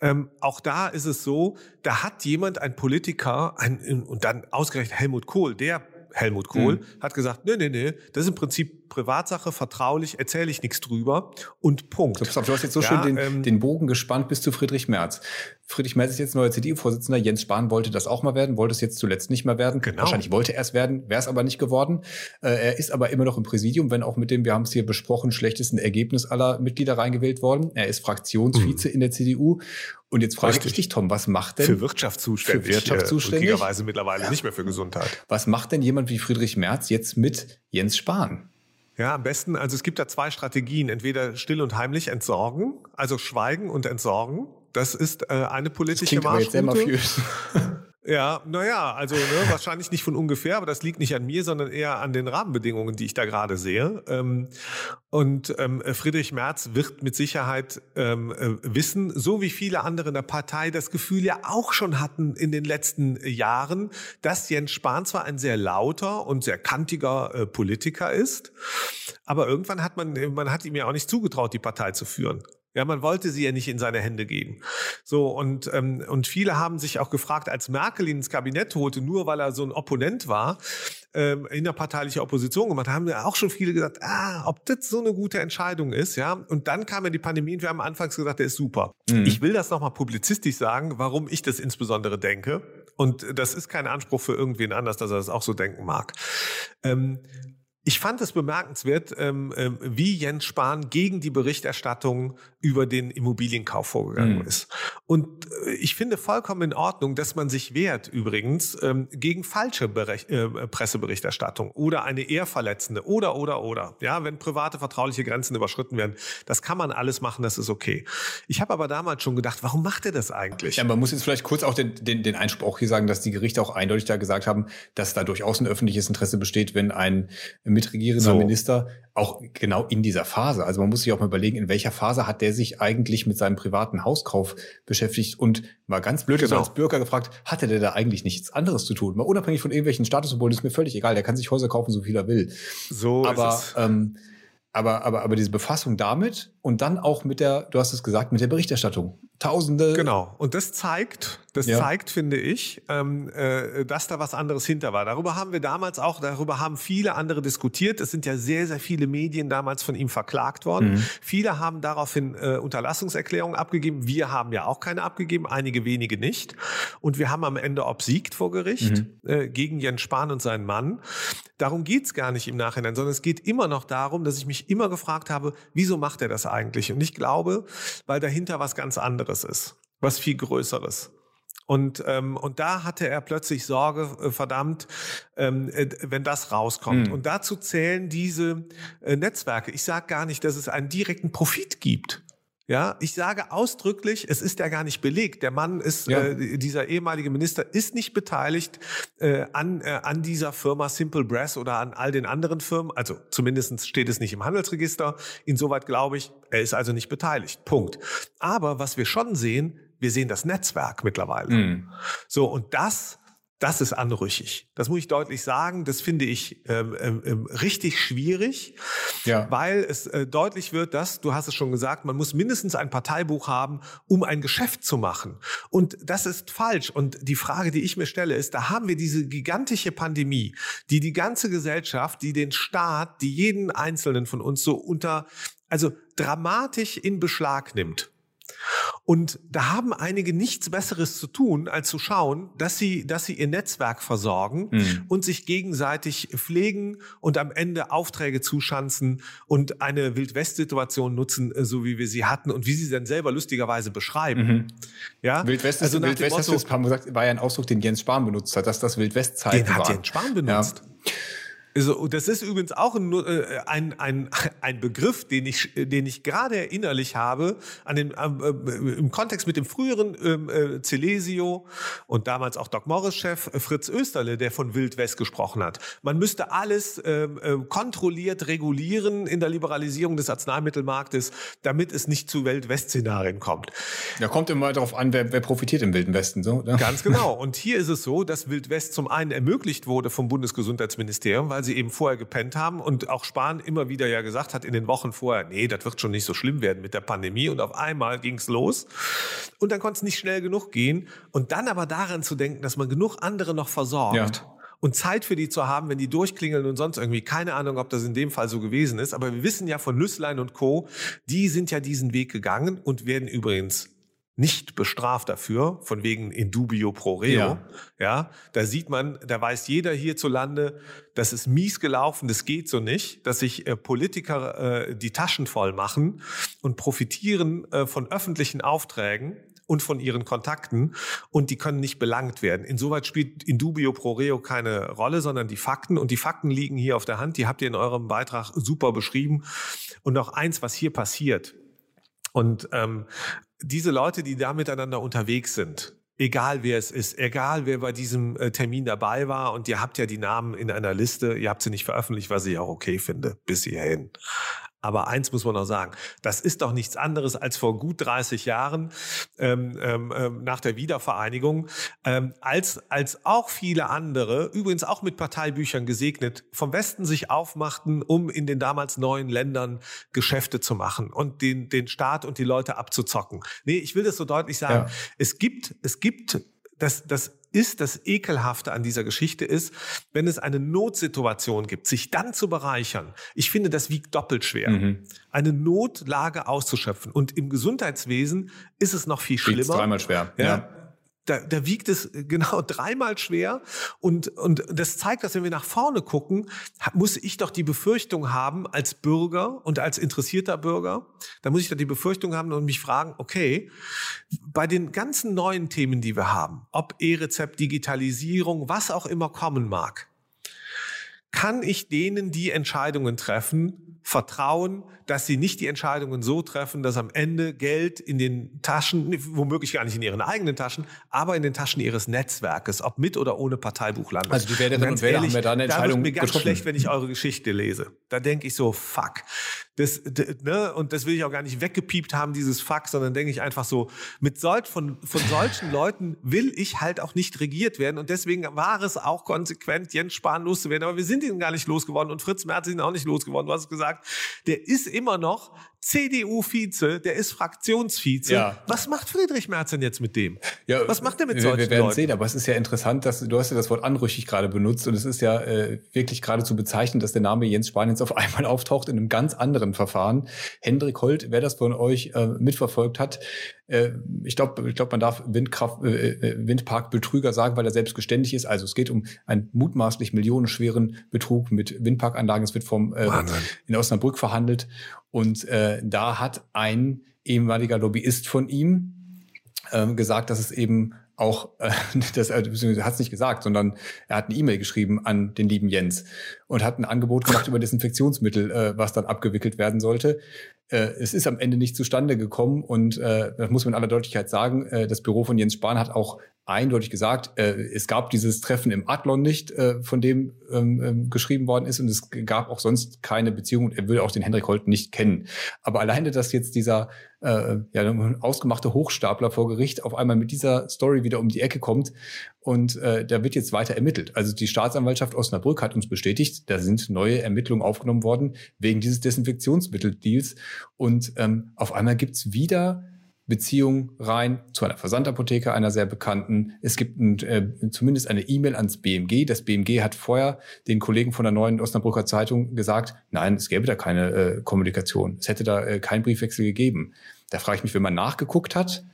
ähm, auch da ist es so, da hat jemand, ein Politiker, ein, und dann ausgerechnet Helmut Kohl, der Helmut Kohl, mhm. hat gesagt, nee, nee, nee, das ist im Prinzip Privatsache, vertraulich, erzähle ich nichts drüber und Punkt. Du hast jetzt so ja, schön den, ähm, den Bogen gespannt bis zu Friedrich Merz. Friedrich Merz ist jetzt neuer CDU-Vorsitzender. Jens Spahn wollte das auch mal werden, wollte es jetzt zuletzt nicht mehr werden. Genau. Wahrscheinlich wollte er es werden, wäre es aber nicht geworden. Äh, er ist aber immer noch im Präsidium, wenn auch mit dem, wir haben es hier besprochen, schlechtesten Ergebnis aller Mitglieder reingewählt worden. Er ist Fraktionsvize mhm. in der CDU. Und jetzt frage Richtig. ich dich, Tom, was macht denn? Für Wirtschaft zuständig. Für Wirtschaft zuständig. Richtigerweise mittlerweile ja. nicht mehr für Gesundheit. Was macht denn jemand wie Friedrich Merz jetzt mit Jens Spahn? Ja, am besten, also es gibt da zwei Strategien. Entweder still und heimlich entsorgen, also schweigen und entsorgen. Das ist äh, eine politische das jetzt sehr Ja, naja, also ne, wahrscheinlich nicht von ungefähr, aber das liegt nicht an mir, sondern eher an den Rahmenbedingungen, die ich da gerade sehe. Ähm, und ähm, Friedrich Merz wird mit Sicherheit ähm, äh, wissen, so wie viele andere in der Partei das Gefühl ja auch schon hatten in den letzten Jahren, dass Jens Spahn zwar ein sehr lauter und sehr kantiger äh, Politiker ist, aber irgendwann hat man, man hat ihm ja auch nicht zugetraut, die Partei zu führen. Ja, man wollte sie ja nicht in seine Hände geben. So, und, ähm, und viele haben sich auch gefragt, als Merkel ihn ins Kabinett holte, nur weil er so ein Opponent war, ähm, innerparteiliche Opposition gemacht, haben ja auch schon viele gesagt, ah, ob das so eine gute Entscheidung ist, ja. Und dann kam ja die Pandemie und wir haben anfangs gesagt, der ist super. Mhm. Ich will das nochmal publizistisch sagen, warum ich das insbesondere denke. Und das ist kein Anspruch für irgendwen anders, dass er das auch so denken mag. Ähm, ich fand es bemerkenswert, ähm, ähm, wie Jens Spahn gegen die Berichterstattung über den Immobilienkauf vorgegangen mhm. ist. Und äh, ich finde vollkommen in Ordnung, dass man sich wehrt übrigens ähm, gegen falsche Berech äh, Presseberichterstattung oder eine eher verletzende oder oder oder. Ja, wenn private vertrauliche Grenzen überschritten werden, das kann man alles machen, das ist okay. Ich habe aber damals schon gedacht, warum macht er das eigentlich? Ja, man muss jetzt vielleicht kurz auch den, den, den Einspruch hier sagen, dass die Gerichte auch eindeutig da gesagt haben, dass da durchaus ein öffentliches Interesse besteht, wenn ein mitregierender so. Minister auch genau in dieser Phase. Also man muss sich auch mal überlegen, in welcher Phase hat der sich eigentlich mit seinem privaten Hauskauf beschäftigt und mal ganz blöd genau. als Bürger gefragt, hatte der da eigentlich nichts anderes zu tun? Mal unabhängig von irgendwelchen Statussymbolen ist mir völlig egal. Der kann sich Häuser kaufen, so viel er will. So aber, ähm, aber, aber, aber diese Befassung damit und dann auch mit der, du hast es gesagt, mit der Berichterstattung. Tausende. Genau. Und das zeigt, Das ja. zeigt, finde ich, ähm, äh, dass da was anderes hinter war. Darüber haben wir damals auch, darüber haben viele andere diskutiert. Es sind ja sehr, sehr viele Medien damals von ihm verklagt worden. Mhm. Viele haben daraufhin äh, Unterlassungserklärungen abgegeben. Wir haben ja auch keine abgegeben, einige wenige nicht. Und wir haben am Ende obsiegt vor Gericht mhm. äh, gegen Jens Spahn und seinen Mann. Darum geht's gar nicht im Nachhinein, sondern es geht immer noch darum, dass ich mich immer gefragt habe, wieso macht er das eigentlich? Und ich glaube, weil dahinter was ganz anderes ist, was viel Größeres. Und, ähm, und da hatte er plötzlich Sorge, äh, verdammt, ähm, äh, wenn das rauskommt. Mhm. Und dazu zählen diese äh, Netzwerke. Ich sage gar nicht, dass es einen direkten Profit gibt. Ja, ich sage ausdrücklich, es ist ja gar nicht belegt. Der Mann ist, ja. äh, dieser ehemalige Minister ist nicht beteiligt äh, an, äh, an dieser Firma Simple Brass oder an all den anderen Firmen. Also zumindest steht es nicht im Handelsregister. Insoweit glaube ich, er ist also nicht beteiligt. Punkt. Aber was wir schon sehen, wir sehen das Netzwerk mittlerweile. Mhm. So, und das das ist anrüchig. Das muss ich deutlich sagen. Das finde ich ähm, ähm, ähm, richtig schwierig, ja. weil es äh, deutlich wird, dass, du hast es schon gesagt, man muss mindestens ein Parteibuch haben, um ein Geschäft zu machen. Und das ist falsch. Und die Frage, die ich mir stelle, ist, da haben wir diese gigantische Pandemie, die die ganze Gesellschaft, die den Staat, die jeden Einzelnen von uns so unter, also dramatisch in Beschlag nimmt. Und da haben einige nichts Besseres zu tun, als zu schauen, dass sie, dass sie ihr Netzwerk versorgen mhm. und sich gegenseitig pflegen und am Ende Aufträge zuschanzen und eine Wildwest-Situation nutzen, äh, so wie wir sie hatten und wie sie dann selber lustigerweise beschreiben. Mhm. Ja, Wildwest, also Wildwest Motto, hast du, haben gesagt, war ja ein Ausdruck, den Jens Spahn benutzt hat, dass das Wildwest-Zeit war. Den hat Jens Spahn benutzt. Ja. Also, das ist übrigens auch ein, äh, ein, ein, ein Begriff, den ich, den ich gerade erinnerlich habe, an den, äh, im Kontext mit dem früheren ähm, äh, Celesio und damals auch Doc Morris-Chef Fritz Österle, der von Wild West gesprochen hat. Man müsste alles ähm, äh, kontrolliert regulieren in der Liberalisierung des Arzneimittelmarktes, damit es nicht zu Wild-West-Szenarien kommt. Da kommt immer darauf an, wer, wer profitiert im Wilden Westen. So, oder? Ganz genau. Und hier ist es so, dass Wild West zum einen ermöglicht wurde vom Bundesgesundheitsministerium, weil weil sie eben vorher gepennt haben und auch Spahn immer wieder ja gesagt hat in den Wochen vorher, nee, das wird schon nicht so schlimm werden mit der Pandemie und auf einmal ging's los und dann konnte es nicht schnell genug gehen und dann aber daran zu denken, dass man genug andere noch versorgt. Ja und Zeit für die zu haben, wenn die durchklingeln und sonst irgendwie. Keine Ahnung, ob das in dem Fall so gewesen ist. Aber wir wissen ja von Nüsslein und Co., die sind ja diesen Weg gegangen und werden übrigens nicht bestraft dafür, von wegen in dubio pro reo. Ja. ja, da sieht man, da weiß jeder hierzulande, das ist mies gelaufen, das geht so nicht, dass sich äh, Politiker äh, die Taschen voll machen und profitieren äh, von öffentlichen Aufträgen und von ihren Kontakten und die können nicht belangt werden. Insoweit spielt in dubio pro reo keine Rolle, sondern die Fakten und die Fakten liegen hier auf der Hand, die habt ihr in eurem Beitrag super beschrieben. Und noch eins, was hier passiert. Und ähm, diese Leute, die da miteinander unterwegs sind, egal wer es ist, egal wer bei diesem äh, Termin dabei war und ihr habt ja die Namen in einer Liste, ihr habt sie nicht veröffentlicht, was ich auch okay finde, bis hierhin. Aber eins muss man noch sagen, das ist doch nichts anderes als vor gut 30 Jahren ähm, ähm, ähm, nach der Wiedervereinigung, ähm, als, als auch viele andere, übrigens auch mit Parteibüchern gesegnet, vom Westen sich aufmachten, um in den damals neuen Ländern Geschäfte zu machen und den, den Staat und die Leute abzuzocken. Nee, ich will das so deutlich sagen. Ja. Es gibt, es gibt das, das ist, das Ekelhafte an dieser Geschichte ist, wenn es eine Notsituation gibt, sich dann zu bereichern. Ich finde, das wiegt doppelt schwer. Mhm. Eine Notlage auszuschöpfen. Und im Gesundheitswesen ist es noch viel schlimmer. Wiegt's dreimal schwer. ja. ja da, da wiegt es genau dreimal schwer. Und, und das zeigt, dass wenn wir nach vorne gucken, muss ich doch die Befürchtung haben als Bürger und als interessierter Bürger, da muss ich doch die Befürchtung haben und mich fragen, okay, bei den ganzen neuen Themen, die wir haben, ob E-Rezept, Digitalisierung, was auch immer kommen mag, kann ich denen die Entscheidungen treffen, vertrauen, dass sie nicht die Entscheidungen so treffen, dass am Ende Geld in den Taschen, womöglich gar nicht in ihren eigenen Taschen, aber in den Taschen ihres Netzwerkes, ob mit oder ohne Parteibuch landet. Also die Wählerinnen und Wähler haben wir da eine Entscheidung da wird mir ganz getroffen. schlecht, wenn ich eure Geschichte lese. Da denke ich so, fuck. Das, ne, und das will ich auch gar nicht weggepiept haben, dieses Fuck, sondern denke ich einfach so, mit solch, von, von solchen Leuten will ich halt auch nicht regiert werden. Und deswegen war es auch konsequent, Jens Spahn loszuwerden. Aber wir sind ihn gar nicht losgeworden und Fritz Merz ist ihn auch nicht losgeworden. Du hast gesagt, der ist immer noch CDU-Vize, der ist Fraktionsvize. Ja. Was macht Friedrich Merz denn jetzt mit dem? Ja, Was macht er mit solchen Wir werden Leuten? sehen, aber es ist ja interessant, dass du hast ja das Wort anrüchig gerade benutzt und es ist ja äh, wirklich gerade zu bezeichnen, dass der Name Jens Spahn jetzt auf einmal auftaucht in einem ganz anderen Verfahren. Hendrik Holt, wer das von euch äh, mitverfolgt hat, äh, ich glaube, ich glaub, man darf Windkraft, äh, äh, Windparkbetrüger sagen, weil er selbst geständig ist. Also es geht um einen mutmaßlich millionenschweren Betrug mit Windparkanlagen. Es wird vom äh, in Osnabrück verhandelt und äh, da hat ein ehemaliger Lobbyist von ihm äh, gesagt, dass es eben auch, äh, das er hat es nicht gesagt, sondern er hat eine E-Mail geschrieben an den lieben Jens und hat ein Angebot gemacht über Desinfektionsmittel, äh, was dann abgewickelt werden sollte. Äh, es ist am Ende nicht zustande gekommen und äh, das muss man in aller Deutlichkeit sagen. Äh, das Büro von Jens Spahn hat auch eindeutig gesagt, äh, es gab dieses Treffen im Adlon nicht, äh, von dem ähm, ähm, geschrieben worden ist und es gab auch sonst keine Beziehung und er würde auch den Hendrik Holt nicht kennen. Aber alleine, dass jetzt dieser äh, ja, ausgemachte Hochstapler vor Gericht auf einmal mit dieser Story wieder um die Ecke kommt und äh, da wird jetzt weiter ermittelt. Also die Staatsanwaltschaft Osnabrück hat uns bestätigt, da sind neue Ermittlungen aufgenommen worden wegen dieses Desinfektionsmitteldeals und ähm, auf einmal gibt's wieder Beziehung rein zu einer Versandapotheke, einer sehr bekannten. Es gibt ein, äh, zumindest eine E-Mail ans BMG. Das BMG hat vorher den Kollegen von der neuen Osnabrücker Zeitung gesagt, nein, es gäbe da keine äh, Kommunikation. Es hätte da äh, keinen Briefwechsel gegeben. Da frage ich mich, wenn man nachgeguckt hat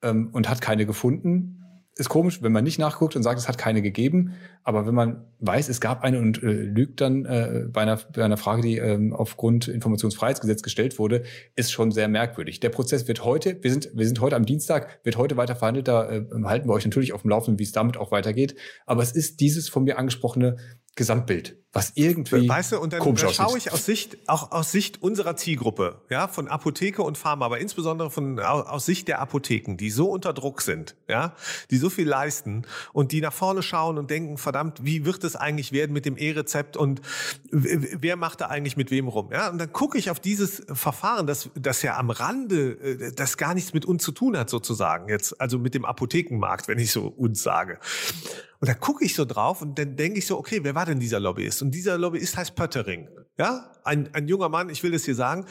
ähm, und hat keine gefunden, ist komisch, wenn man nicht nachguckt und sagt, es hat keine gegeben. Aber wenn man weiß, es gab eine und äh, lügt dann äh, bei, einer, bei einer Frage, die ähm, aufgrund Informationsfreiheitsgesetz gestellt wurde, ist schon sehr merkwürdig. Der Prozess wird heute, wir sind, wir sind heute am Dienstag, wird heute weiter verhandelt. Da äh, halten wir euch natürlich auf dem Laufenden, wie es damit auch weitergeht. Aber es ist dieses von mir angesprochene Gesamtbild, was irgendwie weißt du, und dann, dann schaue ich aus Sicht auch aus Sicht unserer Zielgruppe, ja, von Apotheke und Pharma, aber insbesondere von aus Sicht der Apotheken, die so unter Druck sind, ja, die so viel leisten und die nach vorne schauen und denken, verdammt, wie wird es eigentlich werden mit dem E-Rezept und wer macht da eigentlich mit wem rum, ja? Und dann gucke ich auf dieses Verfahren, das das ja am Rande äh, das gar nichts mit uns zu tun hat sozusagen jetzt, also mit dem Apothekenmarkt, wenn ich so uns sage. Und da gucke ich so drauf und dann denke ich so, okay, wer war denn dieser Lobbyist? Und dieser Lobbyist heißt Pöttering. Ja, ein, ein junger Mann, ich will das hier sagen.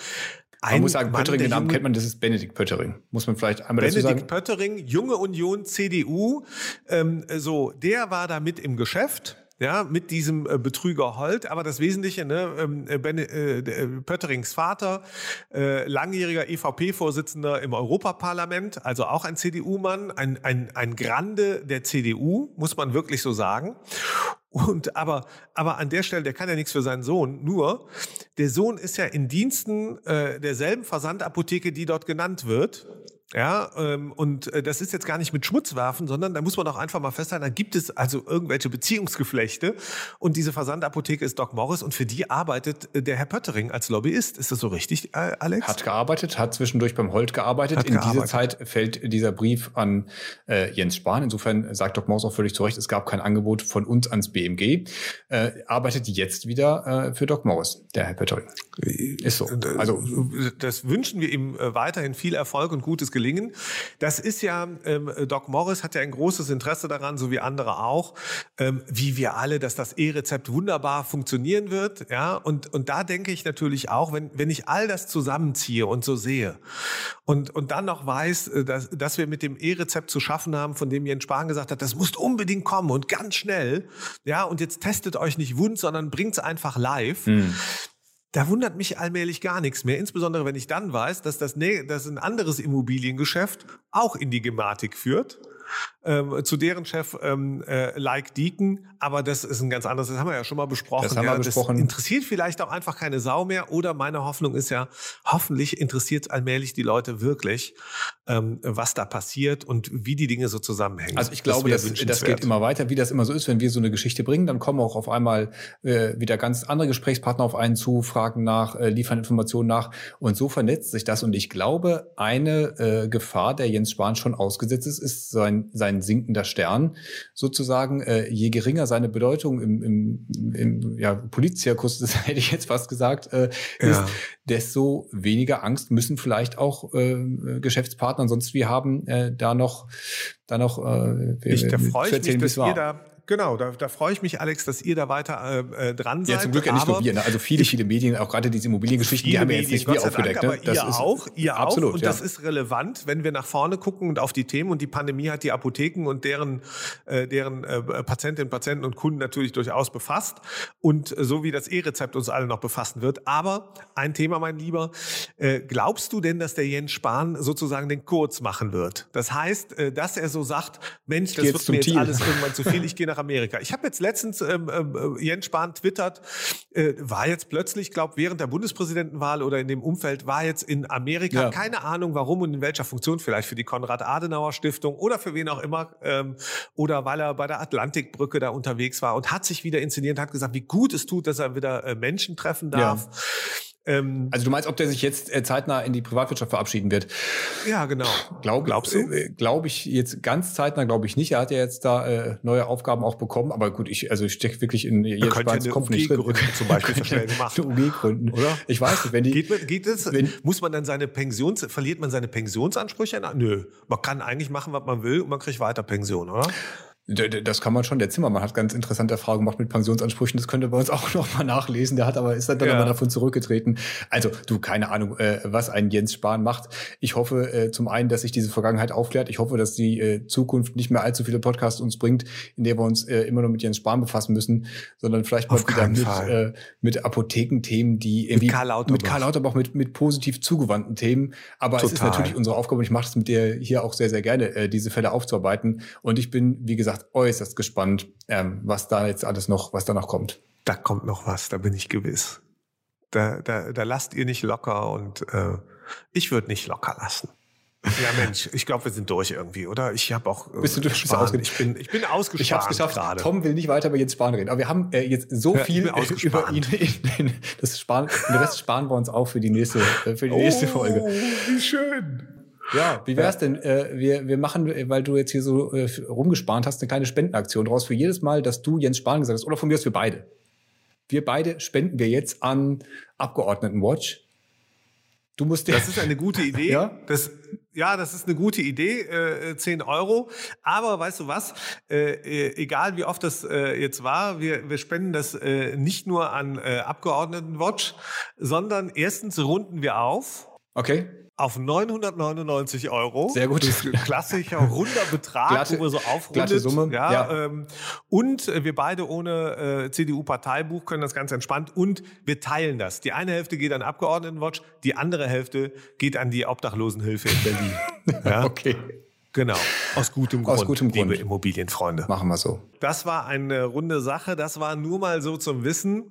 Ein man muss sagen, Mann, Pöttering, den Namen kennt man, das ist Benedikt Pöttering. Muss man vielleicht einmal Benedikt dazu sagen. Benedikt Pöttering, Junge Union, CDU. Ähm, so, der war da mit im Geschäft ja, mit diesem äh, Betrüger Holt. Aber das Wesentliche, ne, ähm, äh, ben, äh, äh, Pötterings Vater, äh, langjähriger EVP-Vorsitzender im Europaparlament, also auch ein CDU-Mann, ein, ein, ein Grande der CDU, muss man wirklich so sagen. Und aber, aber an der Stelle, der kann ja nichts für seinen Sohn. Nur, der Sohn ist ja in Diensten äh, derselben Versandapotheke, die dort genannt wird. Ja, ähm, und äh, das ist jetzt gar nicht mit Schmutz werfen, sondern da muss man auch einfach mal festhalten, da gibt es also irgendwelche Beziehungsgeflechte und diese Versandapotheke ist Doc Morris und für die arbeitet äh, der Herr Pöttering als Lobbyist. Ist das so richtig, äh, Alex? Hat gearbeitet, hat zwischendurch beim Holt gearbeitet. Hat In gearbeitet. dieser Zeit fällt dieser Brief an äh, Jens Spahn. Insofern sagt Doc Morris auch völlig zu Recht, es gab kein Angebot von uns ans BMG. Äh, arbeitet jetzt wieder äh, für Doc Morris, der Herr Pöttering. Ist so. Also das wünschen wir ihm weiterhin viel Erfolg und gutes gelingen. Das ist ja, ähm, Doc Morris hat ja ein großes Interesse daran, so wie andere auch, ähm, wie wir alle, dass das E-Rezept wunderbar funktionieren wird. Ja, und, und da denke ich natürlich auch, wenn, wenn ich all das zusammenziehe und so sehe und, und dann noch weiß, äh, dass, dass wir mit dem E-Rezept zu schaffen haben, von dem Jens Spahn gesagt hat, das muss unbedingt kommen und ganz schnell. Ja, und jetzt testet euch nicht wund, sondern bringt's einfach live. Mhm da wundert mich allmählich gar nichts mehr. Insbesondere wenn ich dann weiß, dass das, dass ein anderes Immobiliengeschäft auch in die Gematik führt ähm, zu deren Chef ähm, äh, Like Deacon. Aber das ist ein ganz anderes, das haben wir ja schon mal besprochen. Das haben wir ja, besprochen. Das interessiert vielleicht auch einfach keine Sau mehr. Oder meine Hoffnung ist ja, hoffentlich interessiert allmählich die Leute wirklich, ähm, was da passiert und wie die Dinge so zusammenhängen. Also ich glaube, das, das, das geht immer weiter, wie das immer so ist, wenn wir so eine Geschichte bringen, dann kommen auch auf einmal äh, wieder ganz andere Gesprächspartner auf einen zu, fragen nach, äh, liefern Informationen nach und so vernetzt sich das. Und ich glaube, eine äh, Gefahr, der Jens Spahn schon ausgesetzt ist, ist sein, sein ein sinkender Stern sozusagen. Äh, je geringer seine Bedeutung im, im, im ja, Politzirkus, das hätte ich jetzt fast gesagt, äh, ist, ja. desto weniger Angst müssen vielleicht auch äh, Geschäftspartner sonst wie haben, äh, da noch, da noch äh, ich, da freue ich mich, dass ihr da genau. Da, da freue ich mich, Alex, dass ihr da weiter äh, äh dran seid. Ja, zum Glück ja nicht nur wir. Ne? Also viele, viele Medien, auch gerade diese Immobiliengeschichten, die haben wir jetzt nicht wir aufgedeckt. Dank, ne? Aber ihr ist, auch, ihr absolut, auch. Und ja. das ist relevant, wenn wir nach vorne gucken und auf die Themen. Und die Pandemie hat die Apotheken und deren, äh, deren äh, Patientinnen, Patienten und Kunden natürlich durchaus befasst. Und so wie das E-Rezept uns alle noch befassen wird. Aber ein Thema, mein Lieber, äh, glaubst du denn, dass der Jens Spahn sozusagen den Kurz machen wird? Das heißt, äh, dass er so sagt, Mensch, das wird mir jetzt alles irgendwann zu viel, ich gehe nach Amerika. Ich habe jetzt letztens ähm, ähm, Jens Spahn twittert, äh, war jetzt plötzlich, glaube während der Bundespräsidentenwahl oder in dem Umfeld, war jetzt in Amerika, ja. keine Ahnung warum und in welcher Funktion, vielleicht für die Konrad-Adenauer-Stiftung oder für wen auch immer, ähm, oder weil er bei der Atlantikbrücke da unterwegs war und hat sich wieder inszeniert, hat gesagt, wie gut es tut, dass er wieder äh, Menschen treffen darf. Ja. Ähm, also du meinst, ob der sich jetzt äh, zeitnah in die Privatwirtschaft verabschieden wird? Ja, genau. Glaub, Glaubst du? Äh, glaube ich jetzt ganz zeitnah, glaube ich nicht. Er hat ja jetzt da äh, neue Aufgaben auch bekommen. Aber gut, ich also ich stecke wirklich in jetzt Spahns Kopf nicht drin. Zum Beispiel schnell gemacht. UG gründen, oder? Ich weiß nicht, wenn die geht, geht es? Wenn, muss man dann seine Pensions verliert man seine Pensionsansprüche? Nö, man kann eigentlich machen, was man will und man kriegt weiter Pension, oder? Das kann man schon. Der Zimmermann hat ganz interessante Erfahrungen gemacht mit Pensionsansprüchen. Das könnte bei uns auch noch mal nachlesen. Der hat aber ist dann ja. aber davon zurückgetreten. Also du keine Ahnung, äh, was ein Jens Spahn macht. Ich hoffe äh, zum einen, dass sich diese Vergangenheit aufklärt. Ich hoffe, dass die äh, Zukunft nicht mehr allzu viele Podcasts uns bringt, in der wir uns äh, immer nur mit Jens Spahn befassen müssen, sondern vielleicht mal wieder mit, äh, mit Apothekenthemen, die irgendwie mit Karl Lauterbach, mit Karl Lauterbach mit, mit positiv zugewandten Themen. Aber Total. es ist natürlich unsere Aufgabe und ich mache es mit dir hier auch sehr sehr gerne, äh, diese Fälle aufzuarbeiten. Und ich bin wie gesagt gesagt, äußerst gespannt, ähm, was da jetzt alles noch, was da noch kommt. Da kommt noch was, da bin ich gewiss. Da, da, da lasst ihr nicht locker und äh, ich würde nicht locker lassen. Ja, Mensch, ich glaube, wir sind durch irgendwie, oder? Ich habe auch. Äh, Bist du durch? Ich bin, ich bin ausgespart. Ich habe es geschafft. Grade. Tom will nicht weiter über Jens Spahn reden. Aber wir haben äh, jetzt so ja, viel über ihn. In, das Spahn, den Rest sparen wir uns auch für die nächste, äh, für die nächste oh, Folge. Wie schön. Ja, wie wär's denn? Äh, wir, wir machen, weil du jetzt hier so äh, rumgespart hast, eine kleine Spendenaktion draus für jedes Mal, dass du Jens Spahn gesagt hast, oder von mir aus wir beide. Wir beide spenden wir jetzt an Abgeordnetenwatch. Du musst Das ist eine gute Idee. ja? Das, ja, das ist eine gute Idee, äh, 10 Euro. Aber weißt du was? Äh, äh, egal wie oft das äh, jetzt war, wir, wir spenden das äh, nicht nur an äh, Abgeordnetenwatch, sondern erstens runden wir auf. Okay auf 999 Euro. Sehr gut. Das ist ein klassischer runder Betrag, glatte, wo wir so aufrundet. Summe. Ja, ja. Ähm, und wir beide ohne äh, CDU-Parteibuch können das ganz entspannt und wir teilen das. Die eine Hälfte geht an Abgeordnetenwatch, die andere Hälfte geht an die Obdachlosenhilfe in Berlin. ja? Okay. Genau, aus gutem Grund, aus gutem Grund. liebe Immobilienfreunde. Machen wir so. Das war eine runde Sache. Das war nur mal so zum Wissen.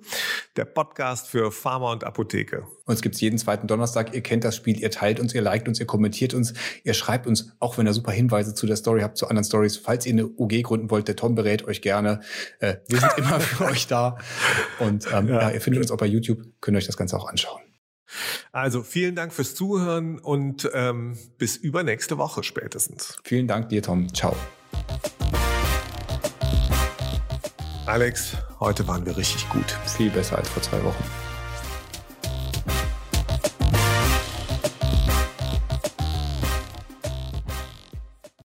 Der Podcast für Pharma und Apotheke. Uns gibt's jeden zweiten Donnerstag. Ihr kennt das Spiel. Ihr teilt uns, ihr liked uns, ihr kommentiert uns. Ihr schreibt uns, auch wenn ihr super Hinweise zu der Story habt, zu anderen Stories. Falls ihr eine UG gründen wollt, der Tom berät euch gerne. Äh, wir sind immer für euch da. Und ähm, ja. ja, ihr findet uns auch bei YouTube. Könnt euch das Ganze auch anschauen. Also vielen Dank fürs Zuhören und ähm, bis übernächste Woche spätestens. Vielen Dank dir, Tom. Ciao. Alex, heute waren wir richtig gut. Viel besser als vor zwei Wochen.